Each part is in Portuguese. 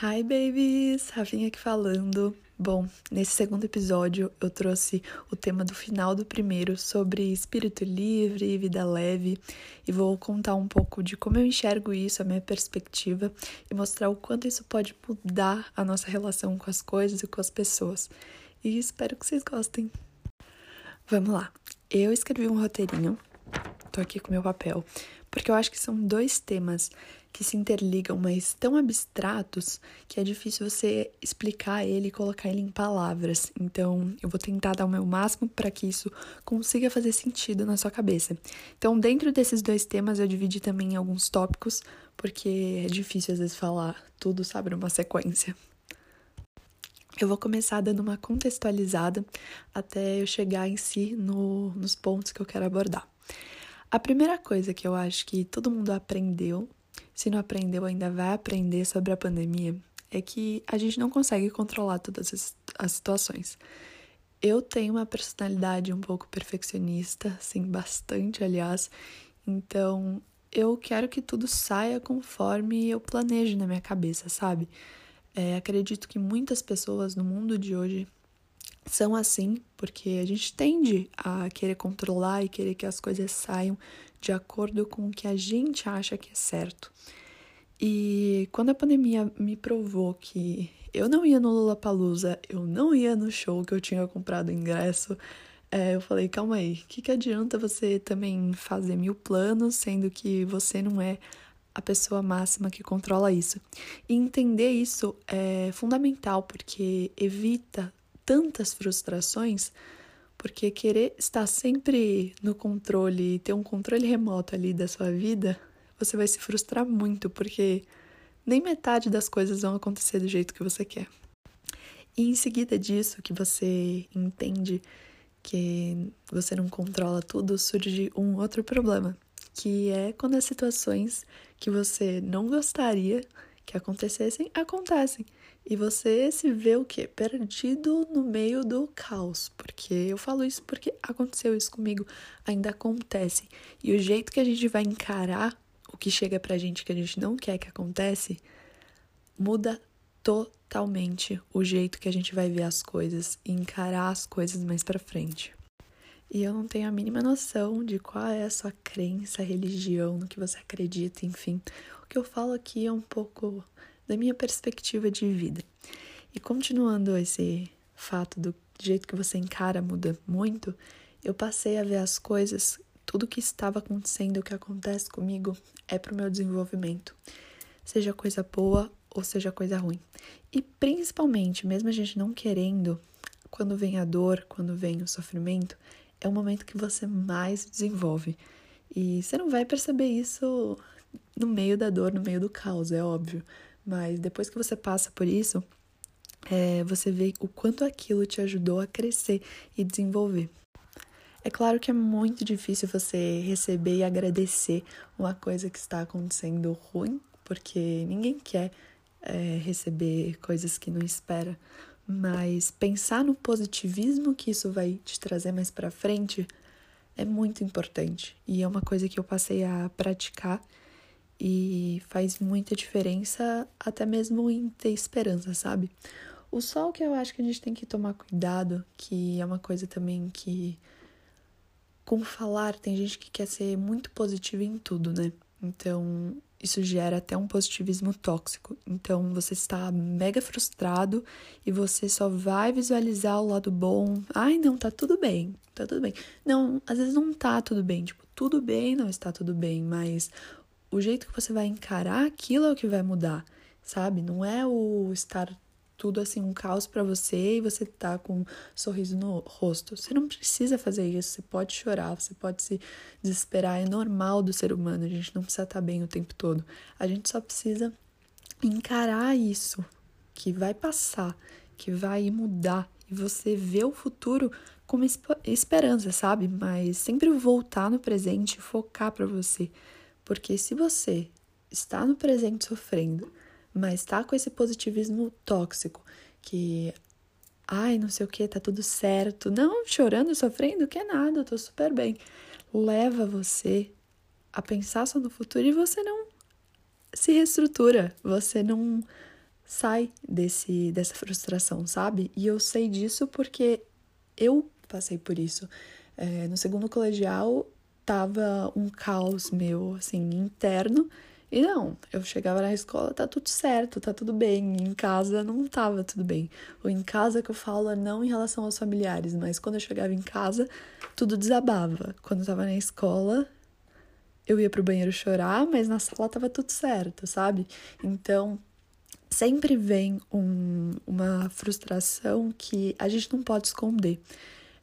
Hi babies, Rafinha aqui falando. Bom, nesse segundo episódio eu trouxe o tema do final do primeiro sobre espírito livre, vida leve, e vou contar um pouco de como eu enxergo isso, a minha perspectiva, e mostrar o quanto isso pode mudar a nossa relação com as coisas e com as pessoas. E espero que vocês gostem. Vamos lá. Eu escrevi um roteirinho, tô aqui com meu papel, porque eu acho que são dois temas que se interligam, mas tão abstratos que é difícil você explicar ele e colocar ele em palavras. Então, eu vou tentar dar o meu máximo para que isso consiga fazer sentido na sua cabeça. Então, dentro desses dois temas, eu dividi também alguns tópicos, porque é difícil às vezes falar tudo, sabe, numa sequência. Eu vou começar dando uma contextualizada até eu chegar em si no, nos pontos que eu quero abordar. A primeira coisa que eu acho que todo mundo aprendeu se não aprendeu, ainda vai aprender sobre a pandemia, é que a gente não consegue controlar todas as, situações. Eu tenho uma personalidade um pouco perfeccionista, sim, bastante, aliás, então eu quero que tudo saia conforme eu planejo na minha cabeça, sabe? É, acredito que muitas pessoas no mundo de hoje são assim, porque a gente tende a querer controlar e querer que as coisas saiam de acordo com o que a gente acha que é certo. E quando a pandemia me provou que eu não ia no Lollapalooza, eu não ia no show que eu tinha comprado ingresso, é, eu falei, calma aí, o que, que adianta você também fazer mil planos, sendo que você não é a pessoa máxima que controla isso? E entender isso é fundamental, porque evita tantas frustrações, porque querer estar sempre no controle, ter um controle remoto ali da sua vida, você vai se frustrar muito, porque nem metade das coisas vão acontecer do jeito que você quer. E em seguida disso, que você entende que você não controla tudo, surge um outro problema, que é quando as situações que você não gostaria que acontecessem acontecem. E você se vê o quê? Perdido no meio do caos. Porque eu falo isso porque aconteceu isso comigo, ainda acontece. E o jeito que a gente vai encarar o que chega pra gente que a gente não quer que acontece, muda totalmente o jeito que a gente vai ver as coisas e encarar as coisas mais para frente. E eu não tenho a mínima noção de qual é a sua crença, religião, no que você acredita, enfim. O que eu falo aqui é um pouco da minha perspectiva de vida. E continuando esse fato do jeito que você encara muda muito, eu passei a ver as coisas, tudo que estava acontecendo, o que acontece comigo, é para o meu desenvolvimento. Seja coisa boa ou seja coisa ruim. E principalmente, mesmo a gente não querendo, quando vem a dor, quando vem o sofrimento, é o momento que você mais desenvolve. E você não vai perceber isso no meio da dor, no meio do caos, é óbvio. Mas depois que você passa por isso, é, você vê o quanto aquilo te ajudou a crescer e desenvolver. É claro que é muito difícil você receber e agradecer uma coisa que está acontecendo ruim, porque ninguém quer é, receber coisas que não espera. Mas pensar no positivismo que isso vai te trazer mais para frente é muito importante e é uma coisa que eu passei a praticar e faz muita diferença até mesmo em ter esperança, sabe? O sol que eu acho que a gente tem que tomar cuidado, que é uma coisa também que com falar tem gente que quer ser muito positiva em tudo, né? Então, isso gera até um positivismo tóxico. Então, você está mega frustrado e você só vai visualizar o lado bom. Ai, não, tá tudo bem, tá tudo bem. Não, às vezes não tá tudo bem. Tipo, tudo bem não está tudo bem, mas o jeito que você vai encarar aquilo é o que vai mudar, sabe? Não é o estar tudo assim um caos para você e você tá com um sorriso no rosto. Você não precisa fazer isso, você pode chorar, você pode se desesperar, é normal do ser humano, a gente não precisa estar tá bem o tempo todo. A gente só precisa encarar isso que vai passar, que vai mudar e você vê o futuro com esperança, sabe? Mas sempre voltar no presente focar para você. Porque se você está no presente sofrendo, mas está com esse positivismo tóxico, que ai, não sei o que, tá tudo certo, não chorando, sofrendo, que é nada, eu tô super bem, leva você a pensar só no futuro e você não se reestrutura, você não sai desse dessa frustração, sabe? E eu sei disso porque eu passei por isso. É, no segundo colegial tava um caos meu, assim, interno. E não, eu chegava na escola, tá tudo certo, tá tudo bem. Em casa não tava tudo bem. Ou em casa que eu falo não em relação aos familiares, mas quando eu chegava em casa, tudo desabava. Quando eu tava na escola, eu ia pro banheiro chorar, mas na sala tava tudo certo, sabe? Então, sempre vem um, uma frustração que a gente não pode esconder.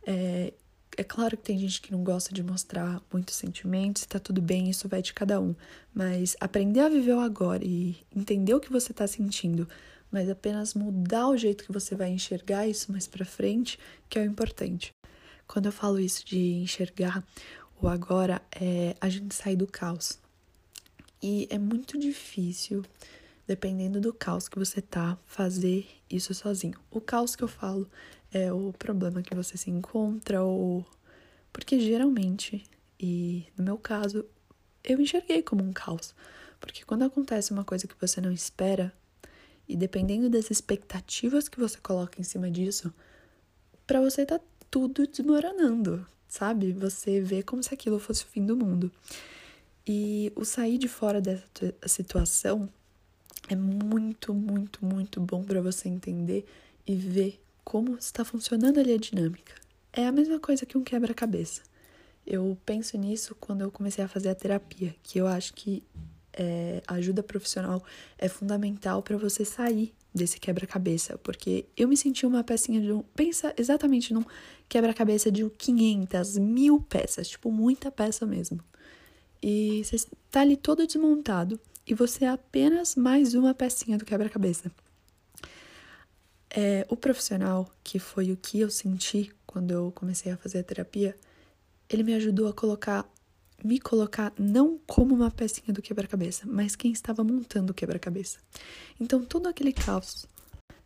É, é claro que tem gente que não gosta de mostrar muitos sentimentos, tá tudo bem, isso vai de cada um. Mas aprender a viver o agora e entender o que você tá sentindo, mas apenas mudar o jeito que você vai enxergar isso mais pra frente, que é o importante. Quando eu falo isso de enxergar o agora, é a gente sair do caos. E é muito difícil, dependendo do caos que você tá, fazer isso sozinho. O caos que eu falo é o problema que você se encontra, ou. Porque geralmente, e no meu caso, eu enxerguei como um caos. Porque quando acontece uma coisa que você não espera, e dependendo das expectativas que você coloca em cima disso, para você tá tudo desmoronando, sabe? Você vê como se aquilo fosse o fim do mundo. E o sair de fora dessa situação é muito, muito, muito bom para você entender e ver como está funcionando ali a dinâmica. É a mesma coisa que um quebra-cabeça. Eu penso nisso quando eu comecei a fazer a terapia, que eu acho que é, ajuda profissional é fundamental para você sair desse quebra-cabeça, porque eu me senti uma pecinha de um. Pensa exatamente num quebra-cabeça de 500, mil peças, tipo, muita peça mesmo. E você está ali todo desmontado e você é apenas mais uma pecinha do quebra-cabeça. É, o profissional, que foi o que eu senti quando eu comecei a fazer a terapia, ele me ajudou a colocar, me colocar não como uma pecinha do quebra-cabeça, mas quem estava montando o quebra-cabeça. Então, todo aquele caos,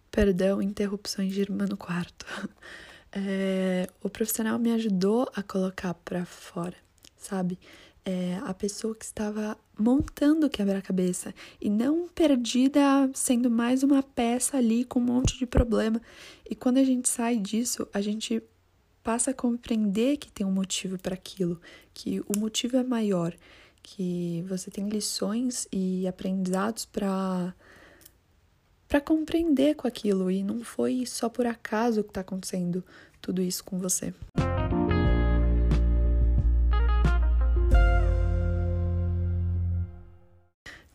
perdão, interrupções de irmã no quarto, é, o profissional me ajudou a colocar para fora, sabe? É, a pessoa que estava montando o quebra-cabeça e não perdida sendo mais uma peça ali com um monte de problema. E quando a gente sai disso, a gente passa a compreender que tem um motivo para aquilo, que o motivo é maior, que você tem lições e aprendizados para para compreender com aquilo e não foi só por acaso que está acontecendo tudo isso com você.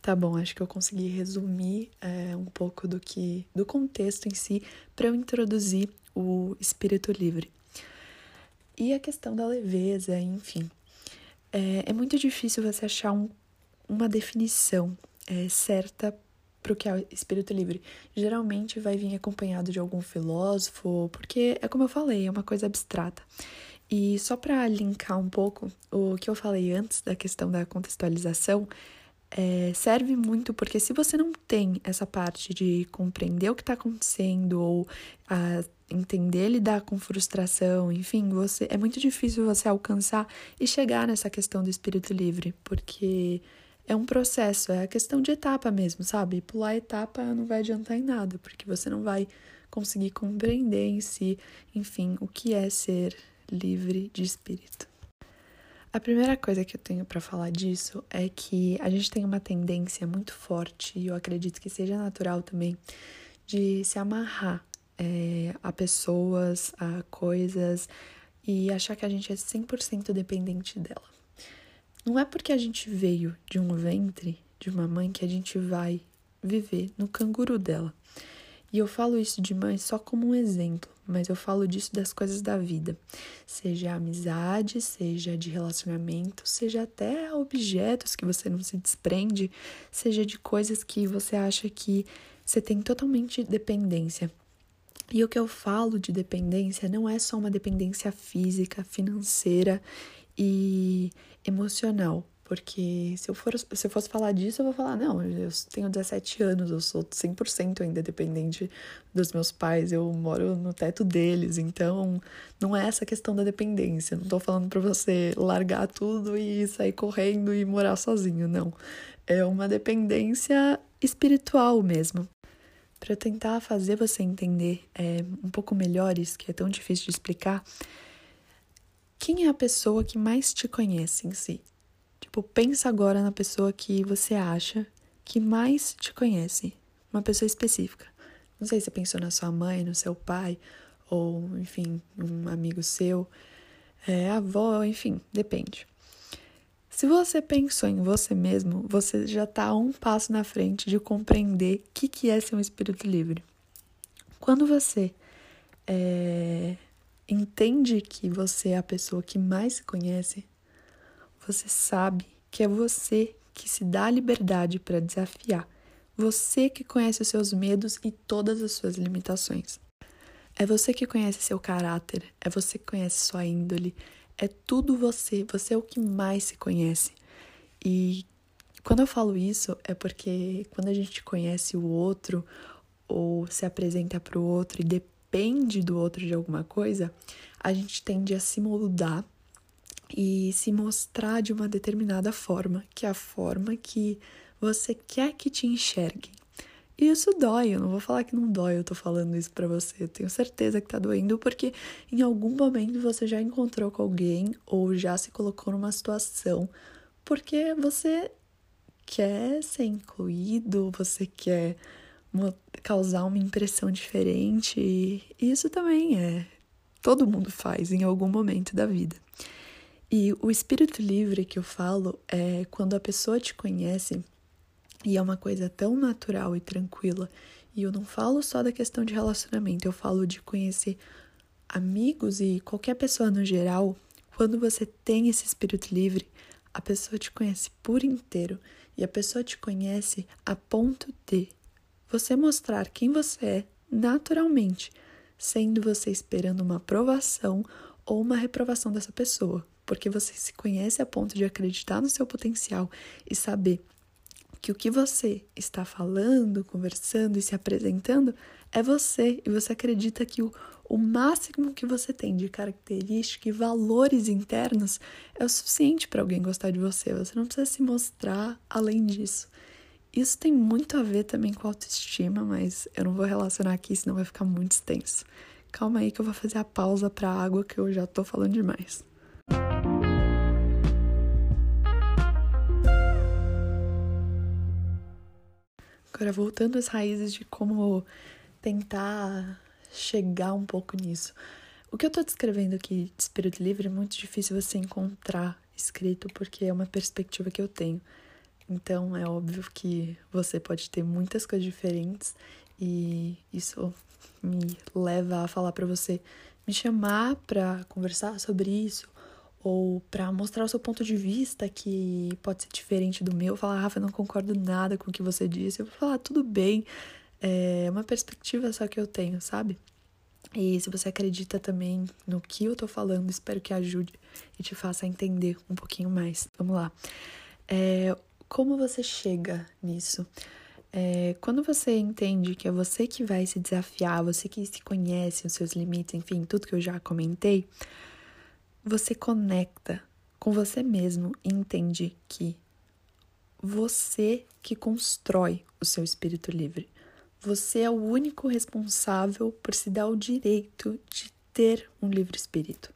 Tá bom, acho que eu consegui resumir é, um pouco do que do contexto em si para eu introduzir o espírito livre. E a questão da leveza, enfim. É, é muito difícil você achar um, uma definição é, certa para o que é espírito livre. Geralmente vai vir acompanhado de algum filósofo, porque é como eu falei, é uma coisa abstrata. E só para linkar um pouco o que eu falei antes da questão da contextualização, é, serve muito porque se você não tem essa parte de compreender o que está acontecendo ou a entender lidar com frustração, enfim, você é muito difícil você alcançar e chegar nessa questão do espírito livre, porque é um processo, é a questão de etapa mesmo, sabe? Pular etapa não vai adiantar em nada, porque você não vai conseguir compreender em si, enfim, o que é ser livre de espírito. A primeira coisa que eu tenho para falar disso é que a gente tem uma tendência muito forte, e eu acredito que seja natural também, de se amarrar é, a pessoas, a coisas e achar que a gente é 100% dependente dela. Não é porque a gente veio de um ventre de uma mãe que a gente vai viver no canguru dela. E eu falo isso de mãe só como um exemplo, mas eu falo disso das coisas da vida, seja amizade, seja de relacionamento, seja até objetos que você não se desprende, seja de coisas que você acha que você tem totalmente dependência. E o que eu falo de dependência não é só uma dependência física, financeira e emocional. Porque se eu, for, se eu fosse falar disso, eu vou falar, não, eu tenho 17 anos, eu sou 100% ainda dependente dos meus pais, eu moro no teto deles, então não é essa questão da dependência. Não tô falando para você largar tudo e sair correndo e morar sozinho, não. É uma dependência espiritual mesmo. para tentar fazer você entender é, um pouco melhor isso que é tão difícil de explicar, quem é a pessoa que mais te conhece em si? Tipo, pensa agora na pessoa que você acha que mais te conhece, uma pessoa específica. Não sei se você pensou na sua mãe, no seu pai, ou enfim, um amigo seu, é, avó, enfim, depende. Se você pensou em você mesmo, você já está um passo na frente de compreender o que, que é ser um espírito livre. Quando você é, entende que você é a pessoa que mais se conhece, você sabe que é você que se dá a liberdade para desafiar. Você que conhece os seus medos e todas as suas limitações. É você que conhece seu caráter, é você que conhece sua índole, é tudo você, você é o que mais se conhece. E quando eu falo isso, é porque quando a gente conhece o outro ou se apresenta para o outro e depende do outro de alguma coisa, a gente tende a se moldar e se mostrar de uma determinada forma, que é a forma que você quer que te enxergue. E isso dói, eu não vou falar que não dói, eu tô falando isso para você. Eu tenho certeza que tá doendo porque em algum momento você já encontrou com alguém ou já se colocou numa situação porque você quer ser incluído, você quer causar uma impressão diferente. E isso também é. Todo mundo faz em algum momento da vida. E o espírito livre que eu falo é quando a pessoa te conhece e é uma coisa tão natural e tranquila. E eu não falo só da questão de relacionamento, eu falo de conhecer amigos e qualquer pessoa no geral. Quando você tem esse espírito livre, a pessoa te conhece por inteiro e a pessoa te conhece a ponto de você mostrar quem você é naturalmente, sendo você esperando uma aprovação ou uma reprovação dessa pessoa, porque você se conhece a ponto de acreditar no seu potencial e saber que o que você está falando, conversando e se apresentando é você, e você acredita que o, o máximo que você tem de característica e valores internos é o suficiente para alguém gostar de você. Você não precisa se mostrar além disso. Isso tem muito a ver também com autoestima, mas eu não vou relacionar aqui, senão vai ficar muito extenso. Calma aí que eu vou fazer a pausa para a água que eu já tô falando demais. Agora, voltando às raízes de como tentar chegar um pouco nisso. O que eu tô descrevendo aqui de espírito livre é muito difícil você encontrar escrito, porque é uma perspectiva que eu tenho. Então, é óbvio que você pode ter muitas coisas diferentes e isso me leva a falar para você me chamar para conversar sobre isso ou para mostrar o seu ponto de vista que pode ser diferente do meu, falar, Rafa, eu não concordo nada com o que você disse. Eu vou falar, tudo bem, é uma perspectiva só que eu tenho, sabe? E se você acredita também no que eu tô falando, espero que ajude e te faça entender um pouquinho mais. Vamos lá. É, como você chega nisso? É, quando você entende que é você que vai se desafiar, você que se conhece os seus limites, enfim, tudo que eu já comentei, você conecta com você mesmo e entende que você que constrói o seu espírito livre. Você é o único responsável por se dar o direito de ter um livre espírito.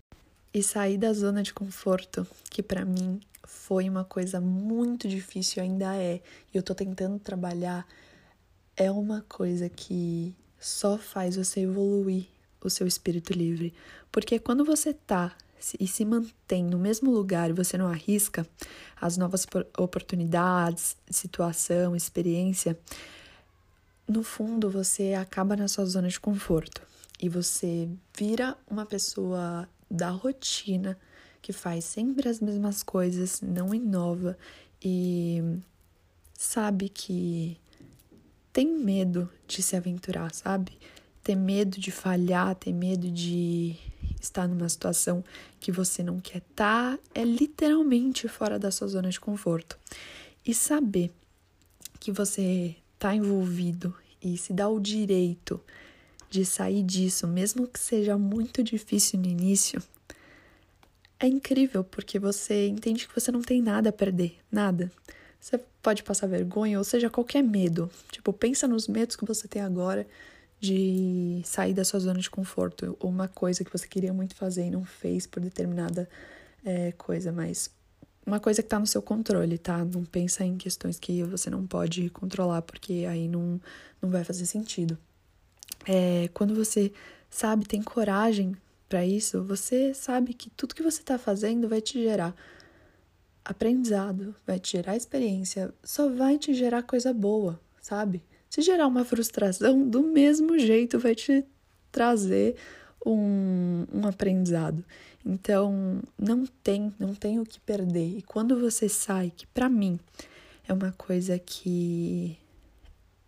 E sair da zona de conforto, que para mim foi uma coisa muito difícil, ainda é, e eu tô tentando trabalhar, é uma coisa que só faz você evoluir o seu espírito livre. Porque quando você tá e se mantém no mesmo lugar e você não arrisca as novas oportunidades, situação, experiência, no fundo você acaba na sua zona de conforto e você vira uma pessoa da rotina que faz sempre as mesmas coisas, não inova e sabe que tem medo de se aventurar, sabe? Tem medo de falhar, tem medo de estar numa situação que você não quer estar, tá, é literalmente fora da sua zona de conforto. E saber que você está envolvido e se dá o direito de sair disso, mesmo que seja muito difícil no início, é incrível porque você entende que você não tem nada a perder, nada. você pode passar vergonha, ou seja, qualquer medo. Tipo, pensa nos medos que você tem agora de sair da sua zona de conforto, ou uma coisa que você queria muito fazer e não fez por determinada é, coisa, mas uma coisa que tá no seu controle, tá? Não pensa em questões que você não pode controlar, porque aí não, não vai fazer sentido. É, quando você sabe, tem coragem para isso, você sabe que tudo que você tá fazendo vai te gerar aprendizado, vai te gerar experiência, só vai te gerar coisa boa, sabe? Se gerar uma frustração, do mesmo jeito vai te trazer um, um aprendizado. Então, não tem, não tem o que perder. E quando você sai, que para mim é uma coisa que.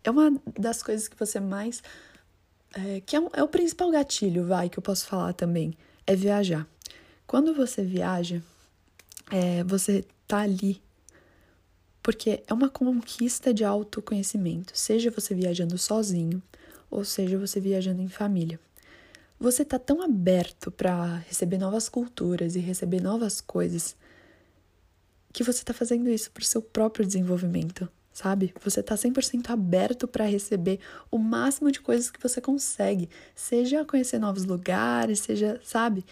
É uma das coisas que você mais. É, que é, um, é o principal gatilho, vai, que eu posso falar também. É viajar. Quando você viaja, é, você tá ali porque é uma conquista de autoconhecimento, seja você viajando sozinho ou seja você viajando em família. Você tá tão aberto para receber novas culturas e receber novas coisas que você tá fazendo isso pro seu próprio desenvolvimento, sabe? Você tá 100% aberto para receber o máximo de coisas que você consegue, seja conhecer novos lugares, seja, sabe?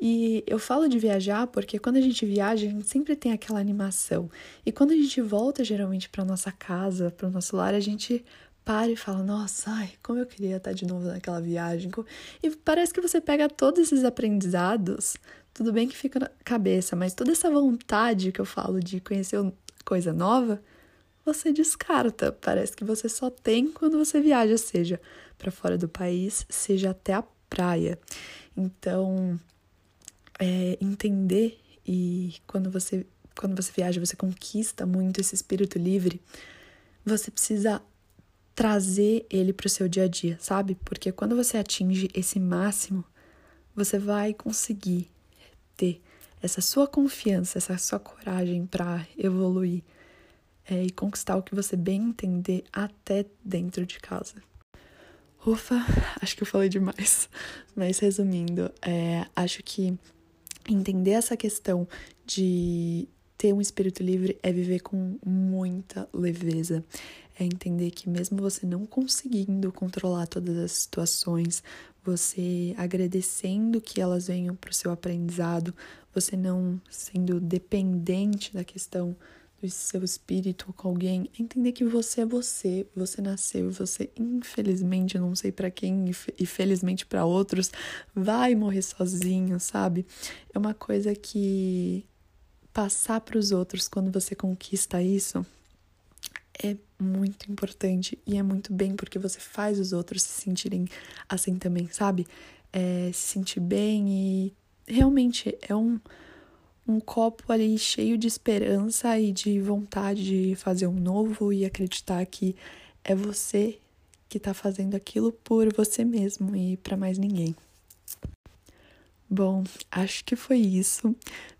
E eu falo de viajar porque quando a gente viaja, a gente sempre tem aquela animação. E quando a gente volta geralmente para nossa casa, para o nosso lar, a gente para e fala: "Nossa, ai, como eu queria estar de novo naquela viagem". E parece que você pega todos esses aprendizados, tudo bem que fica na cabeça, mas toda essa vontade que eu falo de conhecer coisa nova, você descarta. Parece que você só tem quando você viaja, seja para fora do país, seja até a praia. Então, é, entender e quando você quando você viaja você conquista muito esse espírito livre você precisa trazer ele para o seu dia a dia sabe porque quando você atinge esse máximo você vai conseguir ter essa sua confiança essa sua coragem para evoluir é, e conquistar o que você bem entender até dentro de casa Ufa, acho que eu falei demais. Mas resumindo, é, acho que entender essa questão de ter um espírito livre é viver com muita leveza. É entender que mesmo você não conseguindo controlar todas as situações, você agradecendo que elas venham para o seu aprendizado, você não sendo dependente da questão do seu espírito com alguém, é entender que você é você, você nasceu, você infelizmente, não sei para quem e felizmente para outros, vai morrer sozinho, sabe? É uma coisa que passar para os outros quando você conquista isso é muito importante e é muito bem porque você faz os outros se sentirem assim também, sabe? É, se sentir bem e realmente é um um copo ali cheio de esperança e de vontade de fazer um novo e acreditar que é você que está fazendo aquilo por você mesmo e para mais ninguém. Bom, acho que foi isso.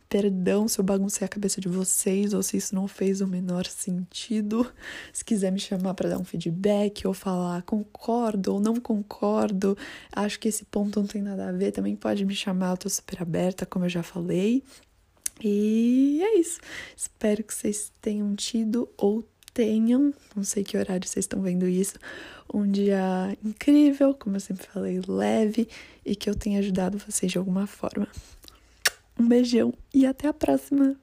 Perdão se eu baguncei a cabeça de vocês ou se isso não fez o menor sentido. Se quiser me chamar para dar um feedback ou falar concordo ou não concordo, acho que esse ponto não tem nada a ver, também pode me chamar, eu tô super aberta, como eu já falei. E é isso. Espero que vocês tenham tido ou tenham, não sei que horário vocês estão vendo isso, um dia incrível, como eu sempre falei, leve e que eu tenha ajudado vocês de alguma forma. Um beijão e até a próxima!